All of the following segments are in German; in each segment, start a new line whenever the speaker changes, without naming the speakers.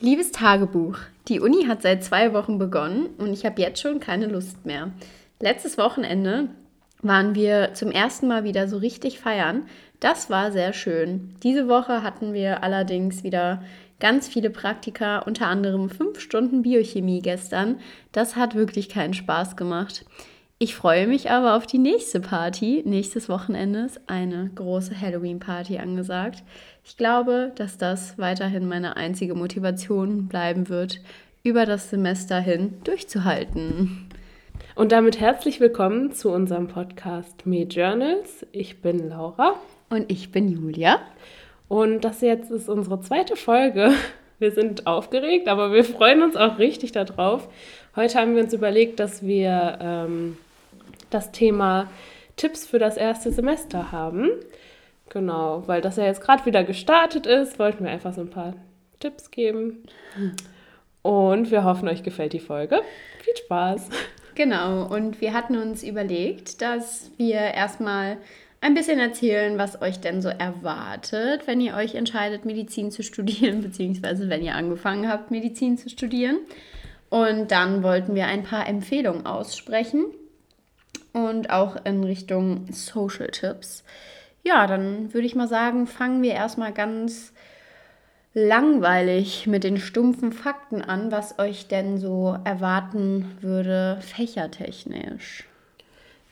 Liebes Tagebuch, die Uni hat seit zwei Wochen begonnen und ich habe jetzt schon keine Lust mehr. Letztes Wochenende waren wir zum ersten Mal wieder so richtig feiern. Das war sehr schön. Diese Woche hatten wir allerdings wieder ganz viele Praktika, unter anderem fünf Stunden Biochemie gestern. Das hat wirklich keinen Spaß gemacht. Ich freue mich aber auf die nächste Party. Nächstes Wochenende ist eine große Halloween-Party angesagt. Ich glaube, dass das weiterhin meine einzige Motivation bleiben wird, über das Semester hin durchzuhalten.
Und damit herzlich willkommen zu unserem Podcast Me Journals. Ich bin Laura.
Und ich bin Julia.
Und das jetzt ist unsere zweite Folge. Wir sind aufgeregt, aber wir freuen uns auch richtig darauf. Heute haben wir uns überlegt, dass wir ähm, das Thema Tipps für das erste Semester haben. Genau, weil das ja jetzt gerade wieder gestartet ist, wollten wir einfach so ein paar Tipps geben. Und wir hoffen, euch gefällt die Folge. Viel Spaß!
Genau, und wir hatten uns überlegt, dass wir erstmal ein bisschen erzählen, was euch denn so erwartet, wenn ihr euch entscheidet, Medizin zu studieren, beziehungsweise wenn ihr angefangen habt, Medizin zu studieren. Und dann wollten wir ein paar Empfehlungen aussprechen und auch in Richtung Social Tipps. Ja, dann würde ich mal sagen, fangen wir erstmal ganz langweilig mit den stumpfen Fakten an, was euch denn so erwarten würde, fächertechnisch.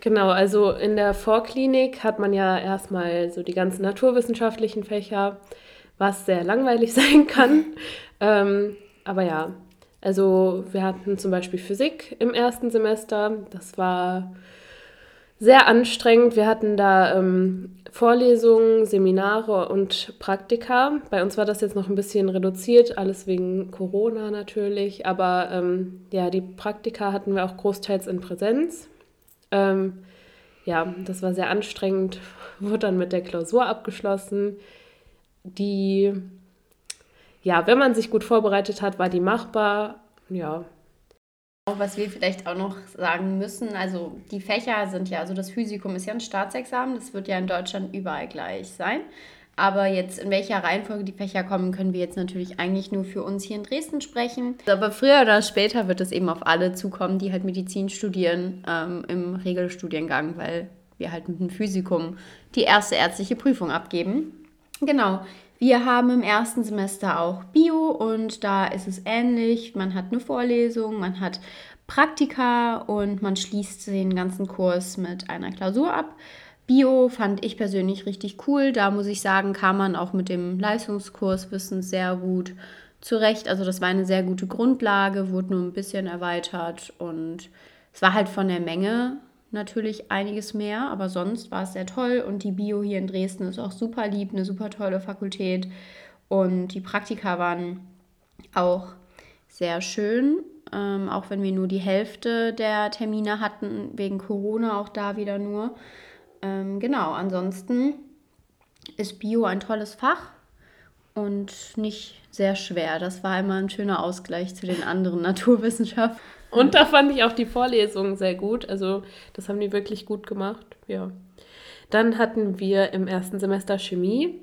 Genau, also in der Vorklinik hat man ja erstmal so die ganzen naturwissenschaftlichen Fächer, was sehr langweilig sein kann. ähm, aber ja, also wir hatten zum Beispiel Physik im ersten Semester. Das war sehr anstrengend. Wir hatten da ähm, Vorlesungen, Seminare und Praktika. Bei uns war das jetzt noch ein bisschen reduziert, alles wegen Corona natürlich. Aber ähm, ja, die Praktika hatten wir auch großteils in Präsenz. Ähm, ja, das war sehr anstrengend. Wurde dann mit der Klausur abgeschlossen. Die, ja, wenn man sich gut vorbereitet hat, war die machbar. Ja,
was wir vielleicht auch noch sagen müssen, also die Fächer sind ja, also das Physikum ist ja ein Staatsexamen, das wird ja in Deutschland überall gleich sein. Aber jetzt in welcher Reihenfolge die Fächer kommen, können wir jetzt natürlich eigentlich nur für uns hier in Dresden sprechen. Aber früher oder später wird es eben auf alle zukommen, die halt Medizin studieren ähm, im Regelstudiengang, weil wir halt mit dem Physikum die erste ärztliche Prüfung abgeben. Genau. Wir haben im ersten Semester auch Bio und da ist es ähnlich. Man hat eine Vorlesung, man hat Praktika und man schließt den ganzen Kurs mit einer Klausur ab. Bio fand ich persönlich richtig cool. Da muss ich sagen, kam man auch mit dem Leistungskurswissen sehr gut zurecht. Also das war eine sehr gute Grundlage, wurde nur ein bisschen erweitert und es war halt von der Menge natürlich einiges mehr, aber sonst war es sehr toll und die Bio hier in Dresden ist auch super lieb, eine super tolle Fakultät und die Praktika waren auch sehr schön, ähm, auch wenn wir nur die Hälfte der Termine hatten, wegen Corona auch da wieder nur. Ähm, genau, ansonsten ist Bio ein tolles Fach und nicht sehr schwer. Das war immer ein schöner Ausgleich zu den anderen Naturwissenschaften.
Und da fand ich auch die Vorlesungen sehr gut. Also das haben die wirklich gut gemacht. Ja. Dann hatten wir im ersten Semester Chemie.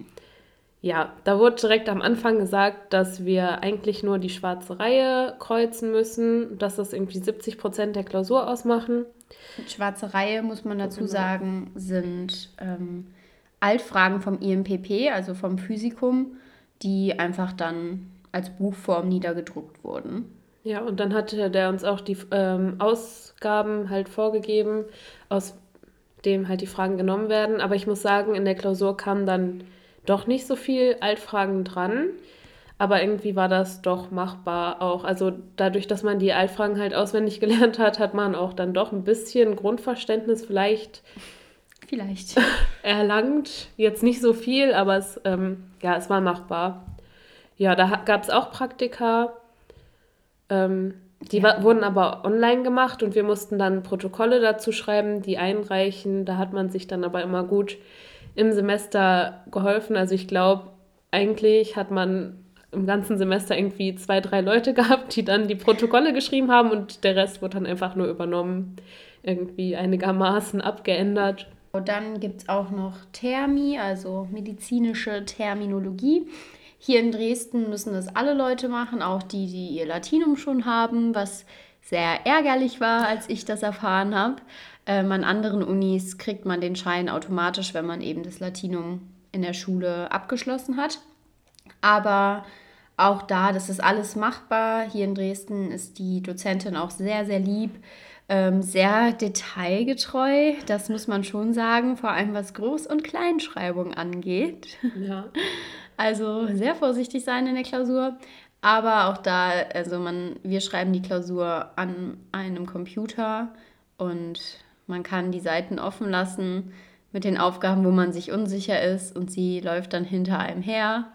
Ja, da wurde direkt am Anfang gesagt, dass wir eigentlich nur die schwarze Reihe kreuzen müssen, dass das irgendwie 70 Prozent der Klausur ausmachen.
Schwarze Reihe, muss man dazu genau. sagen, sind ähm, Altfragen vom IMPP, also vom Physikum, die einfach dann als Buchform niedergedruckt wurden.
Ja, und dann hatte der uns auch die ähm, Ausgaben halt vorgegeben, aus dem halt die Fragen genommen werden. Aber ich muss sagen, in der Klausur kamen dann doch nicht so viel Altfragen dran. Aber irgendwie war das doch machbar auch. Also dadurch, dass man die Altfragen halt auswendig gelernt hat, hat man auch dann doch ein bisschen Grundverständnis vielleicht,
vielleicht.
erlangt. Jetzt nicht so viel, aber es, ähm, ja, es war machbar. Ja, da gab es auch Praktika. Ähm, die ja. wurden aber online gemacht und wir mussten dann Protokolle dazu schreiben, die einreichen. Da hat man sich dann aber immer gut im Semester geholfen. Also ich glaube, eigentlich hat man im ganzen Semester irgendwie zwei, drei Leute gehabt, die dann die Protokolle geschrieben haben und der Rest wurde dann einfach nur übernommen, irgendwie einigermaßen abgeändert.
Und dann gibt es auch noch Thermi, also medizinische Terminologie. Hier in Dresden müssen das alle Leute machen, auch die, die ihr Latinum schon haben, was sehr ärgerlich war, als ich das erfahren habe. Ähm, an anderen Unis kriegt man den Schein automatisch, wenn man eben das Latinum in der Schule abgeschlossen hat. Aber auch da, das ist alles machbar. Hier in Dresden ist die Dozentin auch sehr, sehr lieb, ähm, sehr detailgetreu. Das muss man schon sagen, vor allem was Groß- und Kleinschreibung angeht. Ja. Also sehr vorsichtig sein in der Klausur. Aber auch da, also man, wir schreiben die Klausur an einem Computer und man kann die Seiten offen lassen mit den Aufgaben, wo man sich unsicher ist und sie läuft dann hinter einem her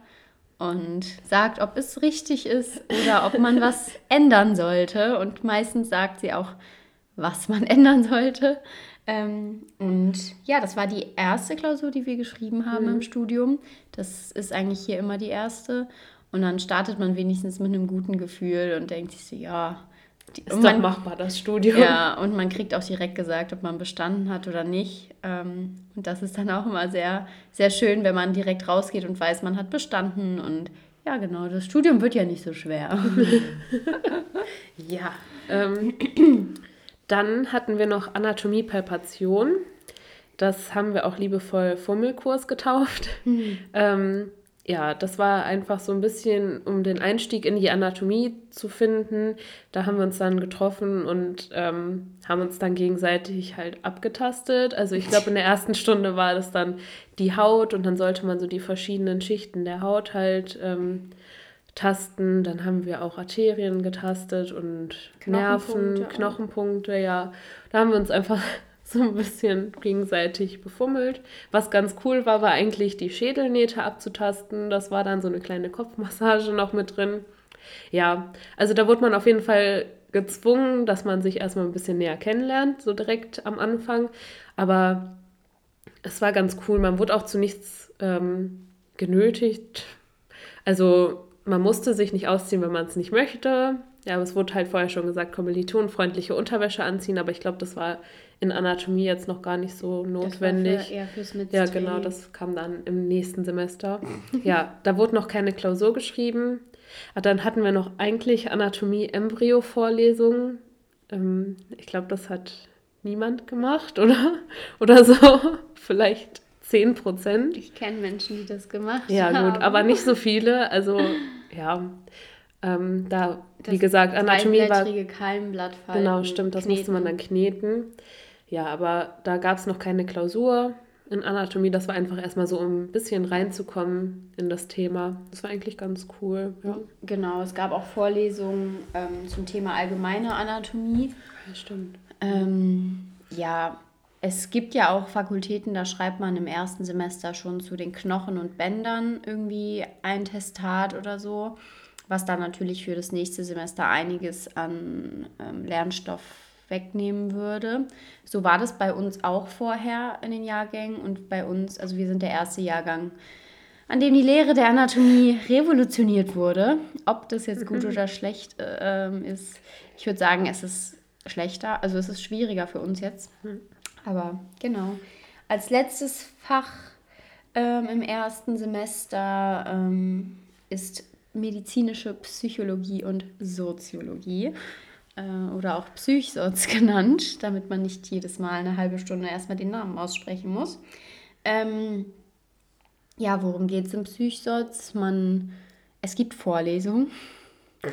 und sagt, ob es richtig ist oder ob man was ändern sollte. Und meistens sagt sie auch, was man ändern sollte. Ähm, und ja, das war die erste Klausur, die wir geschrieben haben mhm. im Studium. Das ist eigentlich hier immer die erste. Und dann startet man wenigstens mit einem guten Gefühl und denkt sich so, ja,
die, ist man, doch machbar, das Studium.
Ja, und man kriegt auch direkt gesagt, ob man bestanden hat oder nicht. Ähm, und das ist dann auch immer sehr, sehr schön, wenn man direkt rausgeht und weiß, man hat bestanden. Und ja, genau, das Studium wird ja nicht so schwer.
ja. Ähm, dann hatten wir noch Anatomie-Palpation. Das haben wir auch liebevoll Fummelkurs getauft. Mhm. Ähm, ja, das war einfach so ein bisschen, um den Einstieg in die Anatomie zu finden. Da haben wir uns dann getroffen und ähm, haben uns dann gegenseitig halt abgetastet. Also ich glaube, in der ersten Stunde war das dann die Haut und dann sollte man so die verschiedenen Schichten der Haut halt ähm, tasten. Dann haben wir auch Arterien getastet und Nerven, Knochenpunkte, ja. Da haben wir uns einfach so ein bisschen gegenseitig befummelt. Was ganz cool war, war eigentlich die Schädelnähte abzutasten. Das war dann so eine kleine Kopfmassage noch mit drin. Ja, also da wurde man auf jeden Fall gezwungen, dass man sich erstmal ein bisschen näher kennenlernt, so direkt am Anfang. Aber es war ganz cool. Man wurde auch zu nichts ähm, genötigt. Also man musste sich nicht ausziehen, wenn man es nicht möchte. Ja, aber es wurde halt vorher schon gesagt, kommilitonenfreundliche Unterwäsche anziehen, aber ich glaube, das war in Anatomie jetzt noch gar nicht so notwendig. Das war für, eher fürs Ja, genau, das kam dann im nächsten Semester. ja, da wurde noch keine Klausur geschrieben. Aber dann hatten wir noch eigentlich Anatomie-Embryo-Vorlesungen. Ähm, ich glaube, das hat niemand gemacht, oder? Oder so. Vielleicht 10 Prozent.
Ich kenne Menschen, die das gemacht
ja, haben. Ja, gut, aber nicht so viele. Also, ja. Ähm, da, das wie gesagt, Anatomie war. Keimblattfalten. Genau, stimmt, das kneten. musste man dann kneten. Ja, aber da gab es noch keine Klausur in Anatomie. Das war einfach erstmal so, um ein bisschen reinzukommen in das Thema. Das war eigentlich ganz cool. Ja.
Genau, es gab auch Vorlesungen ähm, zum Thema allgemeine Anatomie.
Ja, stimmt.
Ähm, ja, es gibt ja auch Fakultäten, da schreibt man im ersten Semester schon zu den Knochen und Bändern irgendwie ein Testat oder so, was dann natürlich für das nächste Semester einiges an ähm, Lernstoff wegnehmen würde. So war das bei uns auch vorher in den Jahrgängen und bei uns, also wir sind der erste Jahrgang, an dem die Lehre der Anatomie revolutioniert wurde. Ob das jetzt gut mhm. oder schlecht äh, ist, ich würde sagen, es ist schlechter, also es ist schwieriger für uns jetzt. Aber genau. Als letztes Fach ähm, im ersten Semester ähm, ist medizinische Psychologie und Soziologie äh, oder auch Psychsoz genannt, damit man nicht jedes Mal eine halbe Stunde erstmal den Namen aussprechen muss. Ähm, ja, worum geht es im Psychsoz? Man, es gibt Vorlesungen.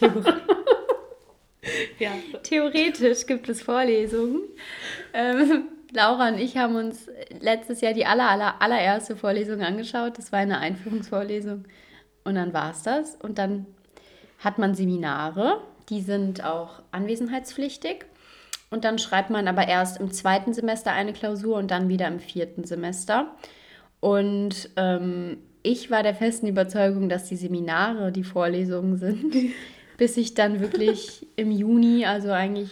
ja. Theoretisch gibt es Vorlesungen. Ähm, Laura und ich haben uns letztes Jahr die aller, aller, allererste Vorlesung angeschaut. Das war eine Einführungsvorlesung. Und dann war es das. Und dann hat man Seminare die sind auch anwesenheitspflichtig. Und dann schreibt man aber erst im zweiten Semester eine Klausur und dann wieder im vierten Semester. Und ähm, ich war der festen Überzeugung, dass die Seminare die Vorlesungen sind, bis ich dann wirklich im Juni, also eigentlich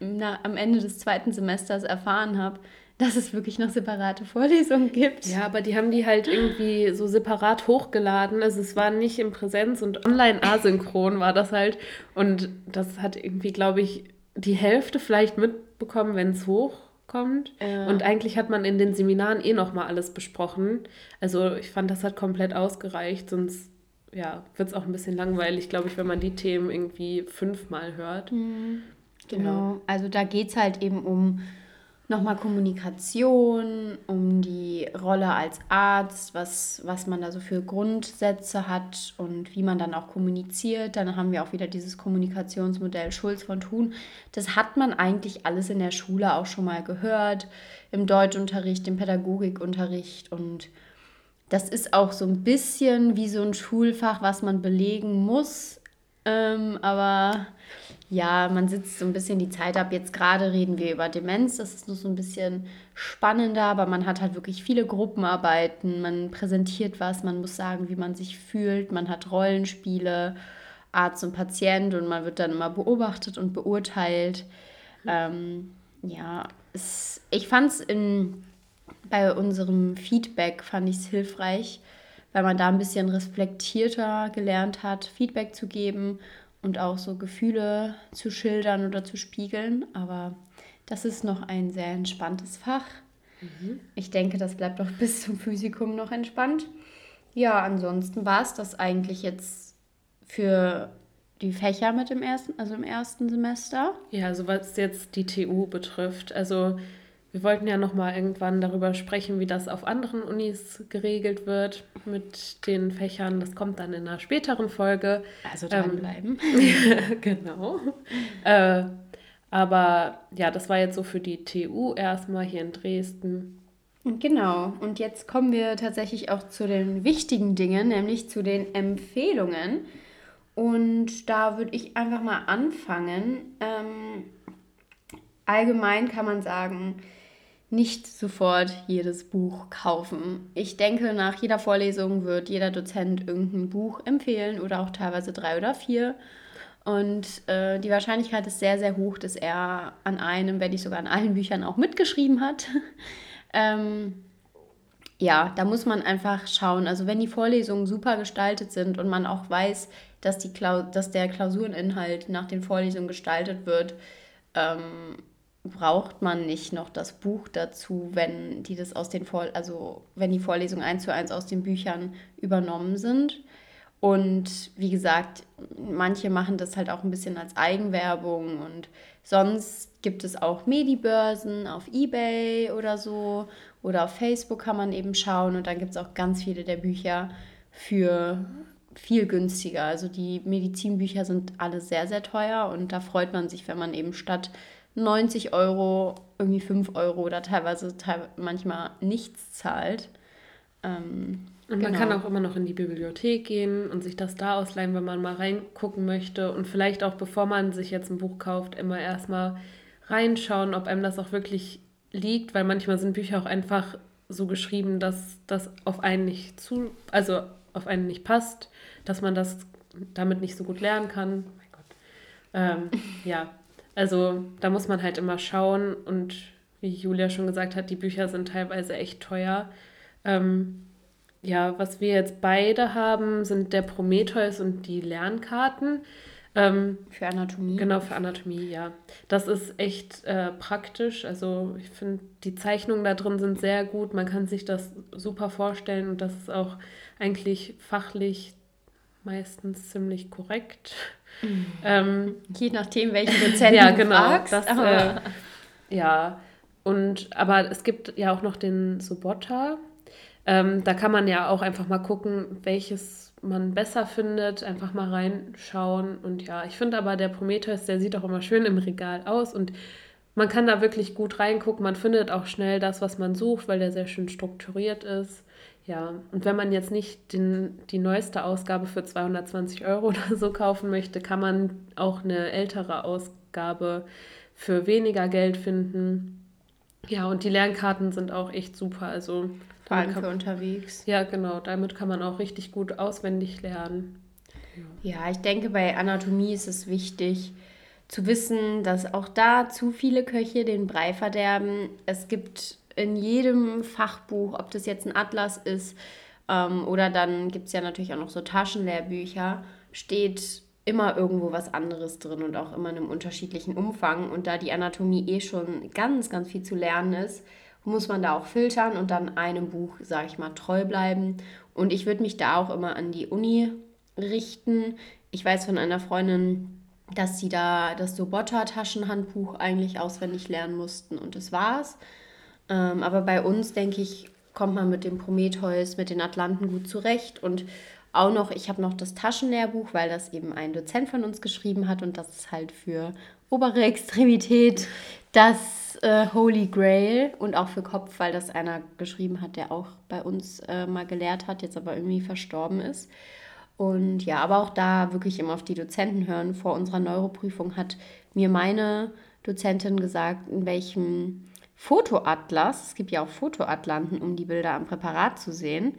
na, am Ende des zweiten Semesters erfahren habe, dass es wirklich noch separate Vorlesungen gibt.
Ja, aber die haben die halt irgendwie so separat hochgeladen. Also es war nicht in Präsenz und online asynchron war das halt. Und das hat irgendwie, glaube ich, die Hälfte vielleicht mitbekommen, wenn es hoch kommt. Ja. Und eigentlich hat man in den Seminaren eh nochmal alles besprochen. Also ich fand, das hat komplett ausgereicht, sonst ja, wird es auch ein bisschen langweilig, glaube ich, wenn man die Themen irgendwie fünfmal hört. Mhm.
Genau. genau. Also da geht es halt eben um nochmal Kommunikation, um die Rolle als Arzt, was, was man da so für Grundsätze hat und wie man dann auch kommuniziert. Dann haben wir auch wieder dieses Kommunikationsmodell Schulz von Thun. Das hat man eigentlich alles in der Schule auch schon mal gehört, im Deutschunterricht, im Pädagogikunterricht und das ist auch so ein bisschen wie so ein Schulfach, was man belegen muss. Ähm, aber ja, man sitzt so ein bisschen die Zeit ab. Jetzt gerade reden wir über Demenz. Das ist nur so ein bisschen spannender, aber man hat halt wirklich viele Gruppenarbeiten. Man präsentiert was, man muss sagen, wie man sich fühlt. Man hat Rollenspiele, Arzt und Patient und man wird dann immer beobachtet und beurteilt. Ähm, ja, es, ich fand es in bei unserem Feedback fand ich es hilfreich, weil man da ein bisschen reflektierter gelernt hat, Feedback zu geben und auch so Gefühle zu schildern oder zu spiegeln. Aber das ist noch ein sehr entspanntes Fach. Mhm. Ich denke, das bleibt auch bis zum Physikum noch entspannt. Ja, ansonsten war es das eigentlich jetzt für die Fächer mit dem ersten, also im ersten Semester.
Ja, also was jetzt die TU betrifft. Also wir wollten ja noch mal irgendwann darüber sprechen, wie das auf anderen Unis geregelt wird mit den Fächern. Das kommt dann in einer späteren Folge.
Also dranbleiben.
Ähm, genau. äh, aber ja, das war jetzt so für die TU erstmal hier in Dresden.
Genau. Und jetzt kommen wir tatsächlich auch zu den wichtigen Dingen, nämlich zu den Empfehlungen. Und da würde ich einfach mal anfangen. Ähm, allgemein kann man sagen, nicht sofort jedes Buch kaufen. Ich denke, nach jeder Vorlesung wird jeder Dozent irgendein Buch empfehlen oder auch teilweise drei oder vier. Und äh, die Wahrscheinlichkeit ist sehr, sehr hoch, dass er an einem, wenn nicht sogar an allen Büchern auch mitgeschrieben hat. ähm, ja, da muss man einfach schauen. Also wenn die Vorlesungen super gestaltet sind und man auch weiß, dass, die dass der Klausureninhalt nach den Vorlesungen gestaltet wird, ähm, braucht man nicht noch das Buch dazu, wenn die das aus den Vor also wenn die Vorlesungen eins zu eins aus den Büchern übernommen sind. Und wie gesagt, manche machen das halt auch ein bisschen als Eigenwerbung und sonst gibt es auch Medibörsen auf Ebay oder so oder auf Facebook kann man eben schauen und dann gibt es auch ganz viele der Bücher für viel günstiger. Also die Medizinbücher sind alle sehr, sehr teuer und da freut man sich, wenn man eben statt 90 Euro, irgendwie 5 Euro oder teilweise teil manchmal nichts zahlt. Ähm,
und man genau. kann auch immer noch in die Bibliothek gehen und sich das da ausleihen, wenn man mal reingucken möchte. Und vielleicht auch, bevor man sich jetzt ein Buch kauft, immer erstmal reinschauen, ob einem das auch wirklich liegt, weil manchmal sind Bücher auch einfach so geschrieben, dass das auf einen nicht zu, also auf einen nicht passt, dass man das damit nicht so gut lernen kann. Mein Gott. Ähm, ja, also da muss man halt immer schauen und wie Julia schon gesagt hat, die Bücher sind teilweise echt teuer. Ähm, ja, was wir jetzt beide haben, sind der Prometheus und die Lernkarten. Ähm,
für Anatomie.
Genau, für Anatomie, ja. Das ist echt äh, praktisch. Also ich finde, die Zeichnungen da drin sind sehr gut. Man kann sich das super vorstellen und das ist auch eigentlich fachlich meistens ziemlich korrekt.
Mhm. Ähm, Je nachdem, welchen Dozenten ja, genau, du fragst. Das,
äh, ja, und aber es gibt ja auch noch den Subota. Ähm, da kann man ja auch einfach mal gucken, welches man besser findet, einfach mal reinschauen. Und ja, ich finde aber der Prometheus, der sieht auch immer schön im Regal aus und man kann da wirklich gut reingucken. Man findet auch schnell das, was man sucht, weil der sehr schön strukturiert ist. Ja, und wenn man jetzt nicht den, die neueste Ausgabe für 220 Euro oder so kaufen möchte, kann man auch eine ältere Ausgabe für weniger Geld finden. Ja, und die Lernkarten sind auch echt super. Also
vor allem für unterwegs.
Ja, genau. Damit kann man auch richtig gut auswendig lernen.
Ja, ich denke, bei Anatomie ist es wichtig zu wissen, dass auch da zu viele Köche den Brei verderben. Es gibt in jedem Fachbuch, ob das jetzt ein Atlas ist ähm, oder dann gibt es ja natürlich auch noch so Taschenlehrbücher, steht immer irgendwo was anderes drin und auch immer in einem unterschiedlichen Umfang. Und da die Anatomie eh schon ganz, ganz viel zu lernen ist, muss man da auch filtern und dann einem Buch, sage ich mal, treu bleiben. Und ich würde mich da auch immer an die Uni richten. Ich weiß von einer Freundin, dass sie da das Sobotta-Taschenhandbuch eigentlich auswendig lernen mussten und das war's. Ähm, aber bei uns, denke ich, kommt man mit dem Prometheus, mit den Atlanten gut zurecht und auch noch, ich habe noch das Taschenlehrbuch, weil das eben ein Dozent von uns geschrieben hat und das ist halt für obere Extremität das äh, Holy Grail und auch für Kopf, weil das einer geschrieben hat, der auch bei uns äh, mal gelehrt hat, jetzt aber irgendwie verstorben ist. Und ja, aber auch da wirklich immer auf die Dozenten hören. Vor unserer Neuroprüfung hat mir meine Dozentin gesagt, in welchem Fotoatlas, es gibt ja auch Fotoatlanten, um die Bilder am Präparat zu sehen,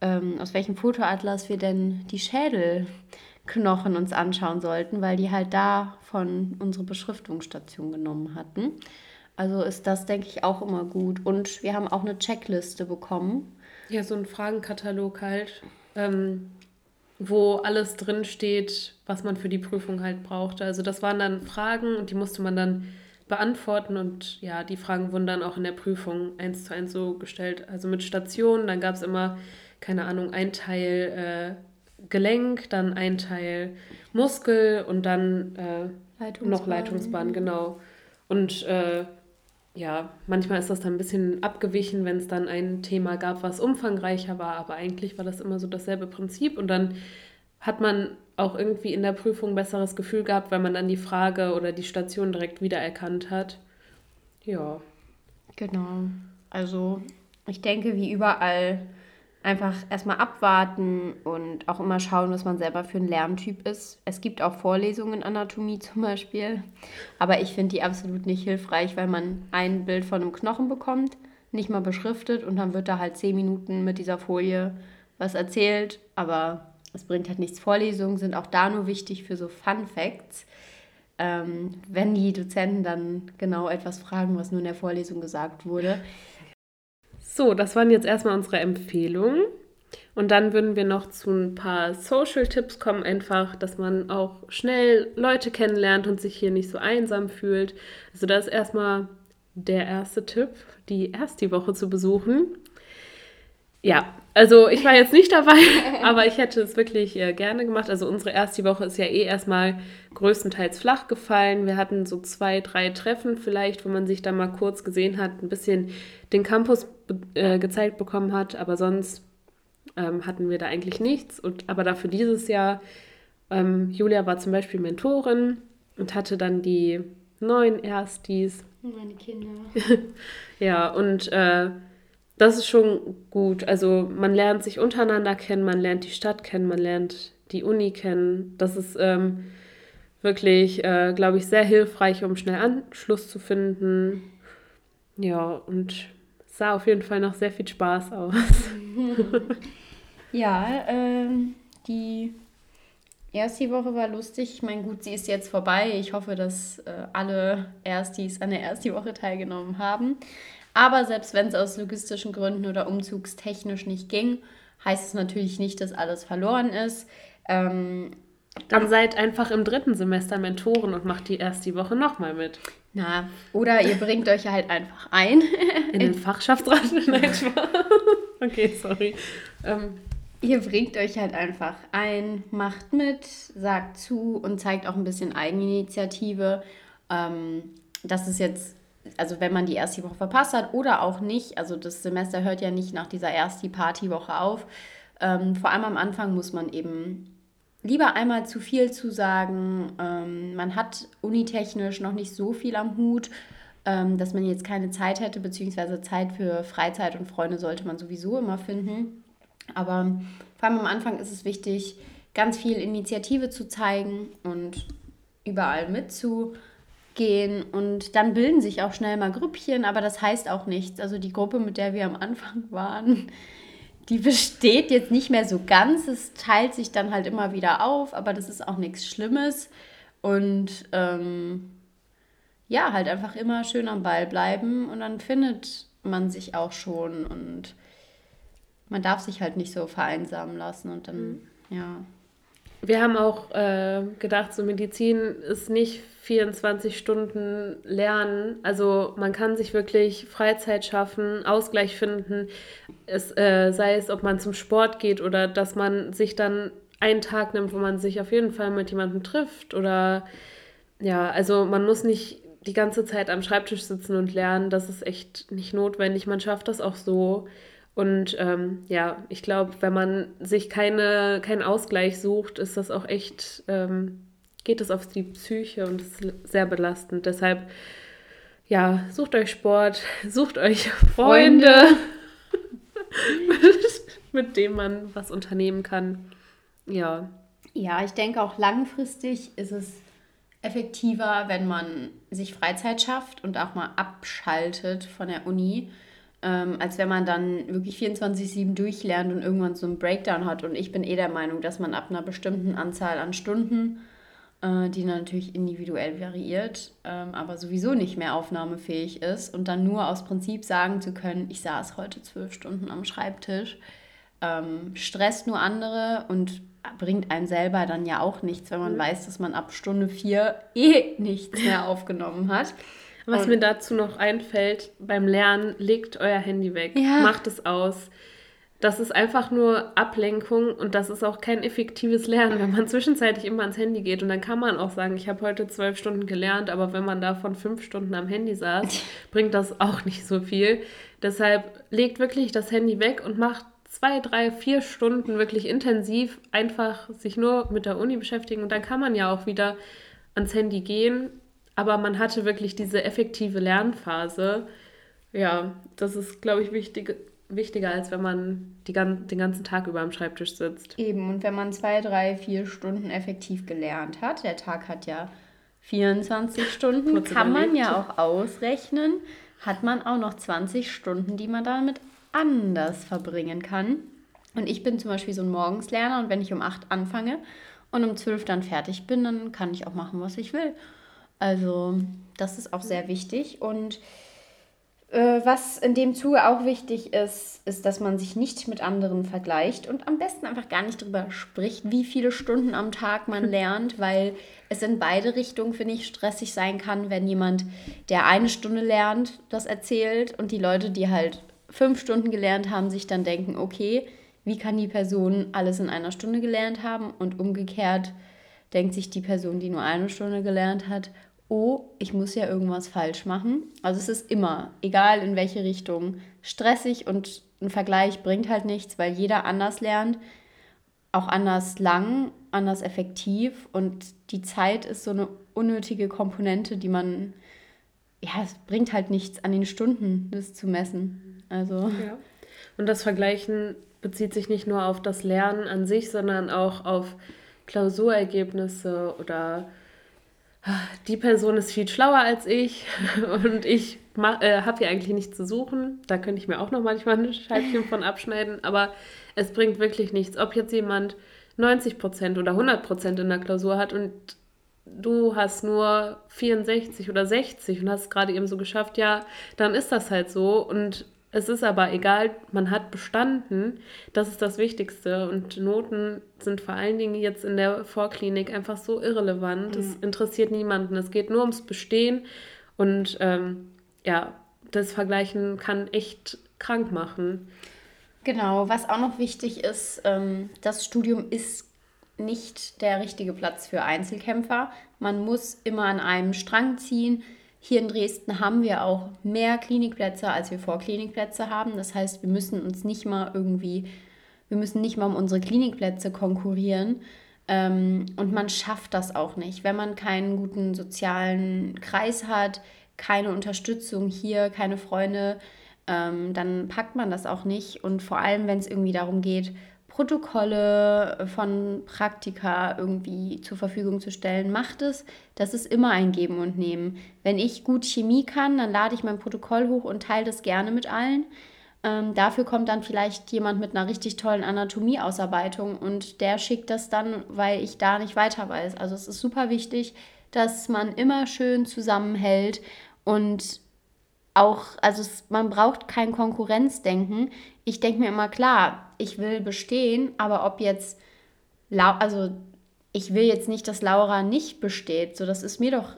ähm, aus welchem Fotoatlas wir denn die Schädelknochen uns anschauen sollten, weil die halt da von unserer Beschriftungsstation genommen hatten. Also ist das, denke ich, auch immer gut. Und wir haben auch eine Checkliste bekommen.
Ja, so ein Fragenkatalog halt, ähm, wo alles drin steht, was man für die Prüfung halt brauchte. Also das waren dann Fragen und die musste man dann beantworten und ja, die Fragen wurden dann auch in der Prüfung eins zu eins so gestellt. Also mit Stationen, dann gab es immer keine Ahnung, ein Teil äh, Gelenk, dann ein Teil Muskel und dann äh, Leitungsbahn. noch Leitungsbahn, genau. Und äh, ja, manchmal ist das dann ein bisschen abgewichen, wenn es dann ein Thema gab, was umfangreicher war, aber eigentlich war das immer so dasselbe Prinzip und dann hat man auch irgendwie in der Prüfung ein besseres Gefühl gehabt, weil man dann die Frage oder die Station direkt wiedererkannt hat. Ja.
Genau. Also ich denke, wie überall einfach erstmal abwarten und auch immer schauen, was man selber für ein Lerntyp ist. Es gibt auch Vorlesungen Anatomie zum Beispiel, aber ich finde die absolut nicht hilfreich, weil man ein Bild von einem Knochen bekommt, nicht mal beschriftet und dann wird da halt zehn Minuten mit dieser Folie was erzählt, aber es bringt halt nichts. Vorlesungen sind auch da nur wichtig für so Fun Facts. Ähm, wenn die Dozenten dann genau etwas fragen, was nur in der Vorlesung gesagt wurde.
So, das waren jetzt erstmal unsere Empfehlungen. Und dann würden wir noch zu ein paar Social-Tipps kommen, einfach, dass man auch schnell Leute kennenlernt und sich hier nicht so einsam fühlt. Also das ist erstmal der erste Tipp, die erst die Woche zu besuchen. Ja, also ich war jetzt nicht dabei, aber ich hätte es wirklich äh, gerne gemacht. Also unsere erste Woche ist ja eh erstmal größtenteils flach gefallen. Wir hatten so zwei, drei Treffen vielleicht, wo man sich da mal kurz gesehen hat, ein bisschen den Campus äh, gezeigt bekommen hat, aber sonst ähm, hatten wir da eigentlich nichts. Und, aber dafür dieses Jahr, ähm, Julia war zum Beispiel Mentorin und hatte dann die neuen Erstis.
Meine Kinder.
ja, und äh, das ist schon gut. Also man lernt sich untereinander kennen, man lernt die Stadt kennen, man lernt die Uni kennen. Das ist ähm, wirklich, äh, glaube ich, sehr hilfreich, um schnell Anschluss zu finden. Ja, und sah auf jeden Fall noch sehr viel Spaß aus.
ja, ähm, die erste Woche war lustig. Ich meine, gut, sie ist jetzt vorbei. Ich hoffe, dass äh, alle Erstis an der ersten Woche teilgenommen haben. Aber selbst wenn es aus logistischen Gründen oder umzugstechnisch nicht ging, heißt es natürlich nicht, dass alles verloren ist. Ähm,
dann seid einfach im dritten Semester Mentoren und macht die erst die Woche nochmal mit.
Na, oder ihr bringt euch halt einfach ein.
In den Fachschaftsrat? Nein, Okay, sorry.
Ähm, ihr bringt euch halt einfach ein, macht mit, sagt zu und zeigt auch ein bisschen Eigeninitiative. Ähm, das ist jetzt also wenn man die erste Woche verpasst hat oder auch nicht, also das Semester hört ja nicht nach dieser ersten Partywoche auf. Ähm, vor allem am Anfang muss man eben lieber einmal zu viel zu sagen. Ähm, man hat unitechnisch noch nicht so viel am Hut, ähm, dass man jetzt keine Zeit hätte, beziehungsweise Zeit für Freizeit und Freunde sollte man sowieso immer finden. Aber vor allem am Anfang ist es wichtig, ganz viel Initiative zu zeigen und überall mitzumachen gehen und dann bilden sich auch schnell mal Grüppchen, aber das heißt auch nichts. Also die Gruppe, mit der wir am Anfang waren, die besteht jetzt nicht mehr so ganz. Es teilt sich dann halt immer wieder auf, aber das ist auch nichts Schlimmes. Und ähm, ja, halt einfach immer schön am Ball bleiben und dann findet man sich auch schon und man darf sich halt nicht so vereinsamen lassen und dann, mhm. ja.
Wir haben auch äh, gedacht, so Medizin ist nicht 24 Stunden Lernen. Also man kann sich wirklich Freizeit schaffen, Ausgleich finden, es, äh, sei es, ob man zum Sport geht oder dass man sich dann einen Tag nimmt, wo man sich auf jeden Fall mit jemandem trifft. Oder ja, also man muss nicht die ganze Zeit am Schreibtisch sitzen und lernen. Das ist echt nicht notwendig. Man schafft das auch so. Und ähm, ja, ich glaube, wenn man sich keine, keinen Ausgleich sucht, ist das auch echt, ähm, geht es auf die Psyche und ist sehr belastend. Deshalb, ja, sucht euch Sport, sucht euch Freunde, Freunde. mit, mit denen man was unternehmen kann. Ja.
Ja, ich denke auch langfristig ist es effektiver, wenn man sich Freizeit schafft und auch mal abschaltet von der Uni ähm, als wenn man dann wirklich 24-7 durchlernt und irgendwann so einen Breakdown hat. Und ich bin eh der Meinung, dass man ab einer bestimmten Anzahl an Stunden, äh, die natürlich individuell variiert, ähm, aber sowieso nicht mehr aufnahmefähig ist und dann nur aus Prinzip sagen zu können, ich saß heute zwölf Stunden am Schreibtisch, ähm, stresst nur andere und bringt einem selber dann ja auch nichts, wenn man mhm. weiß, dass man ab Stunde vier eh nichts mehr aufgenommen hat.
Was und mir dazu noch einfällt, beim Lernen, legt euer Handy weg, ja. macht es aus. Das ist einfach nur Ablenkung und das ist auch kein effektives Lernen, wenn man zwischenzeitlich immer ans Handy geht. Und dann kann man auch sagen, ich habe heute zwölf Stunden gelernt, aber wenn man davon fünf Stunden am Handy saß, bringt das auch nicht so viel. Deshalb legt wirklich das Handy weg und macht zwei, drei, vier Stunden wirklich intensiv einfach sich nur mit der Uni beschäftigen. Und dann kann man ja auch wieder ans Handy gehen aber man hatte wirklich diese effektive Lernphase. Ja, das ist, glaube ich, wichtig, wichtiger, als wenn man die, den ganzen Tag über am Schreibtisch sitzt.
Eben, und wenn man zwei, drei, vier Stunden effektiv gelernt hat, der Tag hat ja 24 Stunden, Kurz kann überlegt. man ja auch ausrechnen, hat man auch noch 20 Stunden, die man damit anders verbringen kann. Und ich bin zum Beispiel so ein Morgenslerner und wenn ich um 8 anfange und um 12 dann fertig bin, dann kann ich auch machen, was ich will. Also das ist auch sehr wichtig. Und äh, was in dem Zuge auch wichtig ist, ist, dass man sich nicht mit anderen vergleicht und am besten einfach gar nicht darüber spricht, wie viele Stunden am Tag man lernt, weil es in beide Richtungen, finde ich, stressig sein kann, wenn jemand, der eine Stunde lernt, das erzählt und die Leute, die halt fünf Stunden gelernt haben, sich dann denken, okay, wie kann die Person alles in einer Stunde gelernt haben und umgekehrt denkt sich die Person, die nur eine Stunde gelernt hat, oh, ich muss ja irgendwas falsch machen. Also es ist immer, egal in welche Richtung, stressig und ein Vergleich bringt halt nichts, weil jeder anders lernt, auch anders lang, anders effektiv und die Zeit ist so eine unnötige Komponente, die man, ja, es bringt halt nichts an den Stunden, das zu messen. Also. Ja.
Und das Vergleichen bezieht sich nicht nur auf das Lernen an sich, sondern auch auf Klausurergebnisse oder die Person ist viel schlauer als ich und ich äh, habe hier eigentlich nichts zu suchen. Da könnte ich mir auch noch manchmal ein Scheibchen von abschneiden, aber es bringt wirklich nichts. Ob jetzt jemand 90% oder 100% in der Klausur hat und du hast nur 64 oder 60 und hast es gerade eben so geschafft, ja, dann ist das halt so und es ist aber egal, man hat bestanden, das ist das Wichtigste. Und Noten sind vor allen Dingen jetzt in der Vorklinik einfach so irrelevant. Es mhm. interessiert niemanden. Es geht nur ums Bestehen. Und ähm, ja, das Vergleichen kann echt krank machen.
Genau, was auch noch wichtig ist, ähm, das Studium ist nicht der richtige Platz für Einzelkämpfer. Man muss immer an einem Strang ziehen hier in Dresden haben wir auch mehr Klinikplätze, als wir Vorklinikplätze haben. Das heißt, wir müssen uns nicht mal irgendwie, wir müssen nicht mal um unsere Klinikplätze konkurrieren. Ähm, und man schafft das auch nicht, wenn man keinen guten sozialen Kreis hat, keine Unterstützung hier, keine Freunde, ähm, dann packt man das auch nicht. Und vor allem, wenn es irgendwie darum geht, Protokolle von Praktika irgendwie zur Verfügung zu stellen. Macht es. Das ist immer ein Geben und Nehmen. Wenn ich gut Chemie kann, dann lade ich mein Protokoll hoch und teile das gerne mit allen. Ähm, dafür kommt dann vielleicht jemand mit einer richtig tollen Anatomieausarbeitung und der schickt das dann, weil ich da nicht weiter weiß. Also es ist super wichtig, dass man immer schön zusammenhält und auch, also es, man braucht kein Konkurrenzdenken. Ich denke mir immer, klar, ich will bestehen, aber ob jetzt, also ich will jetzt nicht, dass Laura nicht besteht. So, das ist mir doch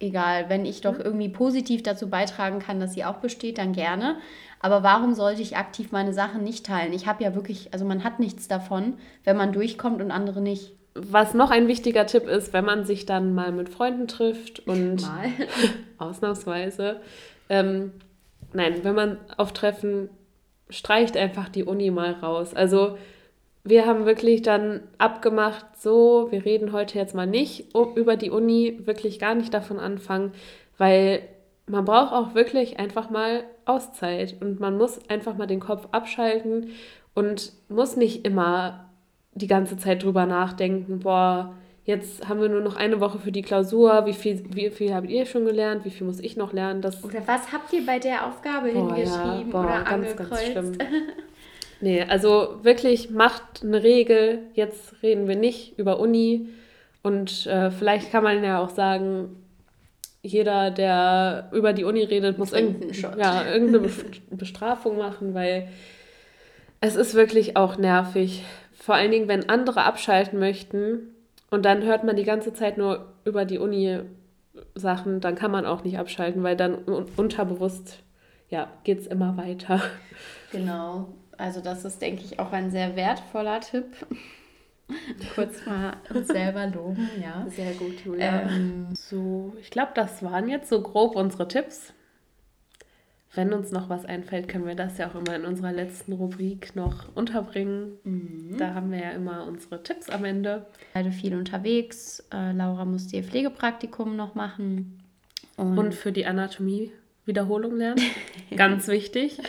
egal. Wenn ich doch irgendwie positiv dazu beitragen kann, dass sie auch besteht, dann gerne. Aber warum sollte ich aktiv meine Sachen nicht teilen? Ich habe ja wirklich, also man hat nichts davon, wenn man durchkommt und andere nicht.
Was noch ein wichtiger Tipp ist, wenn man sich dann mal mit Freunden trifft und mal. ausnahmsweise, ähm, nein, wenn man auf Treffen streicht einfach die Uni mal raus. Also wir haben wirklich dann abgemacht, so, wir reden heute jetzt mal nicht über die Uni, wirklich gar nicht davon anfangen, weil man braucht auch wirklich einfach mal Auszeit und man muss einfach mal den Kopf abschalten und muss nicht immer die ganze Zeit drüber nachdenken, boah, jetzt haben wir nur noch eine Woche für die Klausur, wie viel, wie viel habt ihr schon gelernt, wie viel muss ich noch lernen? Das
oder was habt ihr bei der Aufgabe boah, hingeschrieben ja, boah, oder ganz, angekreuzt? Ganz schlimm.
Nee, also wirklich macht eine Regel. Jetzt reden wir nicht über Uni. Und äh, vielleicht kann man ja auch sagen, jeder, der über die Uni redet, muss irgendein, ja, irgendeine Bestrafung machen, weil es ist wirklich auch nervig. Vor allen Dingen, wenn andere abschalten möchten und dann hört man die ganze Zeit nur über die Uni Sachen, dann kann man auch nicht abschalten, weil dann unterbewusst ja, geht es immer weiter.
Genau. Also das ist, denke ich, auch ein sehr wertvoller Tipp. Kurz mal uns selber loben, ja.
Sehr gut, Julia. Ähm, so, ich glaube, das waren jetzt so grob unsere Tipps. Wenn uns noch was einfällt, können wir das ja auch immer in unserer letzten Rubrik noch unterbringen. Mhm. Da haben wir ja immer unsere Tipps am Ende.
Beide viel unterwegs. Äh, Laura musste ihr Pflegepraktikum noch machen.
Und, Und für die Anatomie Wiederholung lernen. Ganz wichtig.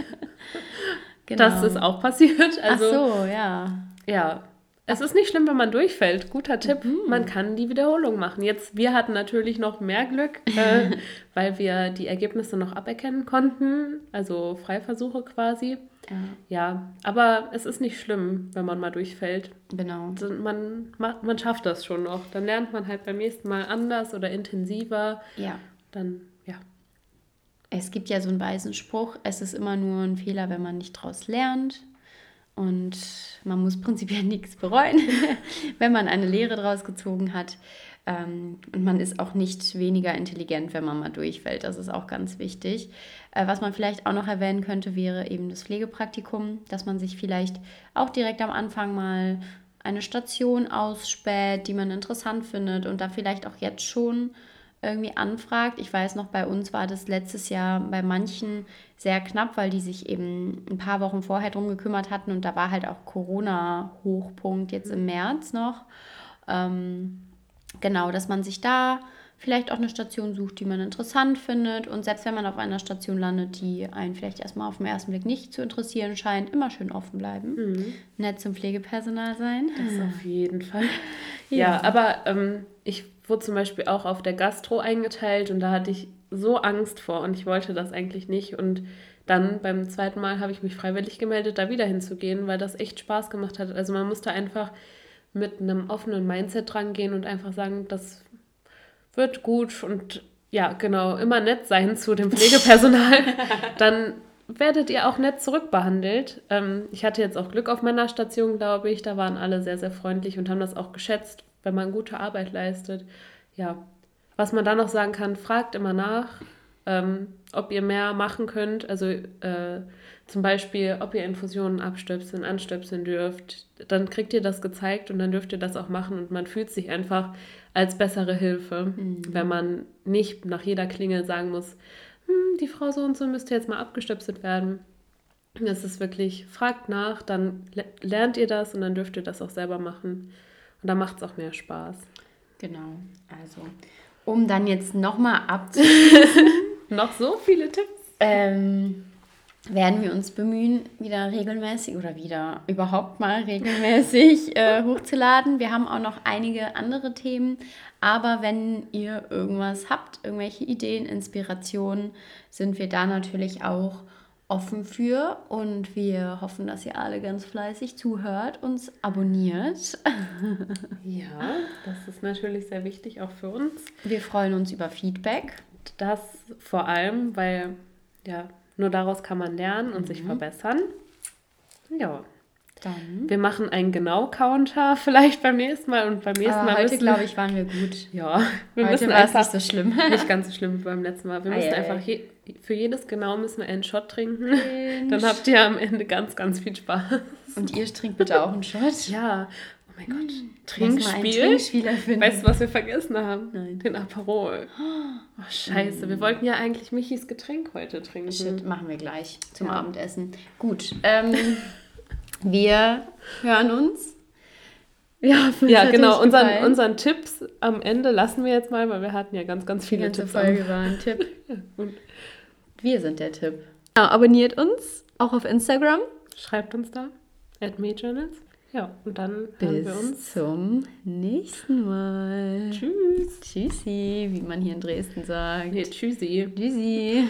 Genau. Das ist auch passiert. Also, Ach so, ja. Ja. Es ist nicht schlimm, wenn man durchfällt. Guter Tipp. Mhm. Man kann die Wiederholung machen. Jetzt, wir hatten natürlich noch mehr Glück, äh, weil wir die Ergebnisse noch aberkennen konnten. Also Freiversuche quasi. Ja. ja, aber es ist nicht schlimm, wenn man mal durchfällt. Genau. Man, man schafft das schon noch. Dann lernt man halt beim nächsten Mal anders oder intensiver. Ja. Dann
es gibt ja so einen weisen Spruch, es ist immer nur ein Fehler, wenn man nicht daraus lernt. Und man muss prinzipiell nichts bereuen, wenn man eine Lehre daraus gezogen hat. Ähm, und man ist auch nicht weniger intelligent, wenn man mal durchfällt. Das ist auch ganz wichtig. Äh, was man vielleicht auch noch erwähnen könnte, wäre eben das Pflegepraktikum, dass man sich vielleicht auch direkt am Anfang mal eine Station ausspäht, die man interessant findet und da vielleicht auch jetzt schon irgendwie anfragt. Ich weiß noch, bei uns war das letztes Jahr bei manchen sehr knapp, weil die sich eben ein paar Wochen vorher drum gekümmert hatten und da war halt auch Corona-Hochpunkt jetzt im März noch. Ähm, genau, dass man sich da vielleicht auch eine Station sucht, die man interessant findet. Und selbst wenn man auf einer Station landet, die einen vielleicht erstmal auf den ersten Blick nicht zu interessieren scheint, immer schön offen bleiben. Mhm. Nett zum Pflegepersonal sein.
Das auf jeden Fall. ja. ja, aber ähm, ich wurde zum Beispiel auch auf der Gastro eingeteilt und da hatte ich so Angst vor und ich wollte das eigentlich nicht. Und dann beim zweiten Mal habe ich mich freiwillig gemeldet, da wieder hinzugehen, weil das echt Spaß gemacht hat. Also man musste einfach mit einem offenen Mindset rangehen und einfach sagen, das wird gut und ja, genau, immer nett sein zu dem Pflegepersonal. dann werdet ihr auch nett zurückbehandelt. Ähm, ich hatte jetzt auch Glück auf meiner Station, glaube ich. Da waren alle sehr, sehr freundlich und haben das auch geschätzt, wenn man gute Arbeit leistet. Ja, was man da noch sagen kann, fragt immer nach, ähm, ob ihr mehr machen könnt. Also äh, zum Beispiel, ob ihr Infusionen abstöpseln, anstöpseln dürft. Dann kriegt ihr das gezeigt und dann dürft ihr das auch machen und man fühlt sich einfach als bessere Hilfe, mhm. wenn man nicht nach jeder Klingel sagen muss, hm, die Frau so und so müsste jetzt mal abgestöpselt werden. Es ist wirklich, fragt nach, dann lernt ihr das und dann dürft ihr das auch selber machen. Und da macht es auch mehr Spaß.
Genau. Also, um dann jetzt nochmal abzuschließen.
noch so viele Tipps.
Ähm, werden wir uns bemühen, wieder regelmäßig oder wieder überhaupt mal regelmäßig äh, hochzuladen. Wir haben auch noch einige andere Themen, aber wenn ihr irgendwas habt, irgendwelche Ideen, Inspirationen, sind wir da natürlich auch offen für und wir hoffen, dass ihr alle ganz fleißig zuhört, uns abonniert.
Ja, das ist natürlich sehr wichtig auch für uns.
Wir freuen uns über Feedback.
Das vor allem, weil ja, nur daraus kann man lernen und mhm. sich verbessern. Ja.
Dann.
Wir machen einen Genau-Counter vielleicht beim nächsten Mal und beim nächsten
Aber
Mal
heute, glaube ich, waren wir gut.
Ja, wir
Heute
müssen
war es
einfach
nicht so schlimm.
nicht ganz so schlimm wie beim letzten Mal. Wir müssen
ei,
einfach
ei.
je, für jedes Genau müssen wir einen Shot trinken. Dann habt ihr am Ende ganz, ganz viel Spaß.
Und ihr trinkt bitte auch einen Shot.
Ja, oh mein Gott,
ein
Trinkspiel. Weißt du, was wir vergessen haben?
Nein.
Den Aperol. Oh, scheiße, wir wollten ja eigentlich Michis Getränk heute trinken.
Shit, machen wir gleich zum
Ja.
Abendessen. Gut, ähm, wir hören uns. Ja,
Ja, genau. Unseren,
gefallen.
unseren Tipps am Ende lassen wir jetzt mal, weil wir hatten ja ganz, ganz
Die
viele
ganze
Tipps. am-
Folge war ein Tipp.
Ja,
Wir sind der Tipp. Ja, abonniert uns auch auf Instagram.
schreibt uns da. At Journals. Ja, und dann hören wir uns.
Bis zum nächsten Mal.
Tschüss.
Tschüssi, wie man hier in Dresden sagt.
Nee, tschüssi.
Tschüssi.